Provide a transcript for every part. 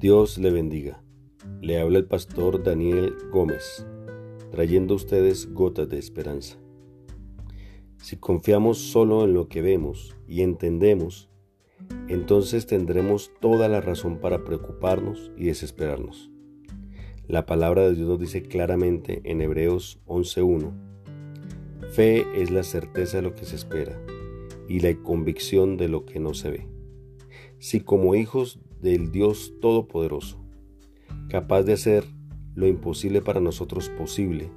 Dios le bendiga. Le habla el pastor Daniel Gómez, trayendo a ustedes gotas de esperanza. Si confiamos solo en lo que vemos y entendemos, entonces tendremos toda la razón para preocuparnos y desesperarnos. La palabra de Dios nos dice claramente en Hebreos 11.1, Fe es la certeza de lo que se espera y la convicción de lo que no se ve. Si como hijos del Dios Todopoderoso, capaz de hacer lo imposible para nosotros posible,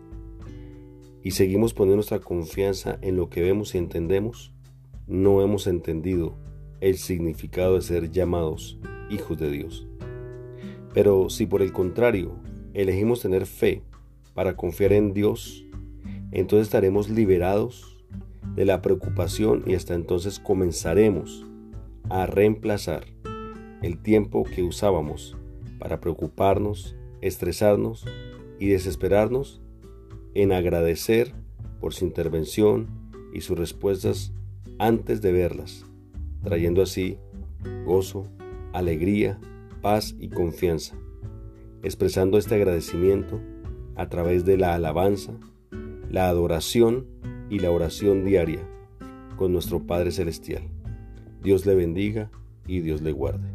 y seguimos poniendo nuestra confianza en lo que vemos y entendemos, no hemos entendido el significado de ser llamados hijos de Dios. Pero si por el contrario elegimos tener fe para confiar en Dios, entonces estaremos liberados de la preocupación y hasta entonces comenzaremos a reemplazar el tiempo que usábamos para preocuparnos, estresarnos y desesperarnos en agradecer por su intervención y sus respuestas antes de verlas, trayendo así gozo, alegría, paz y confianza, expresando este agradecimiento a través de la alabanza, la adoración y la oración diaria con nuestro Padre Celestial. Dios le bendiga y Dios le guarde.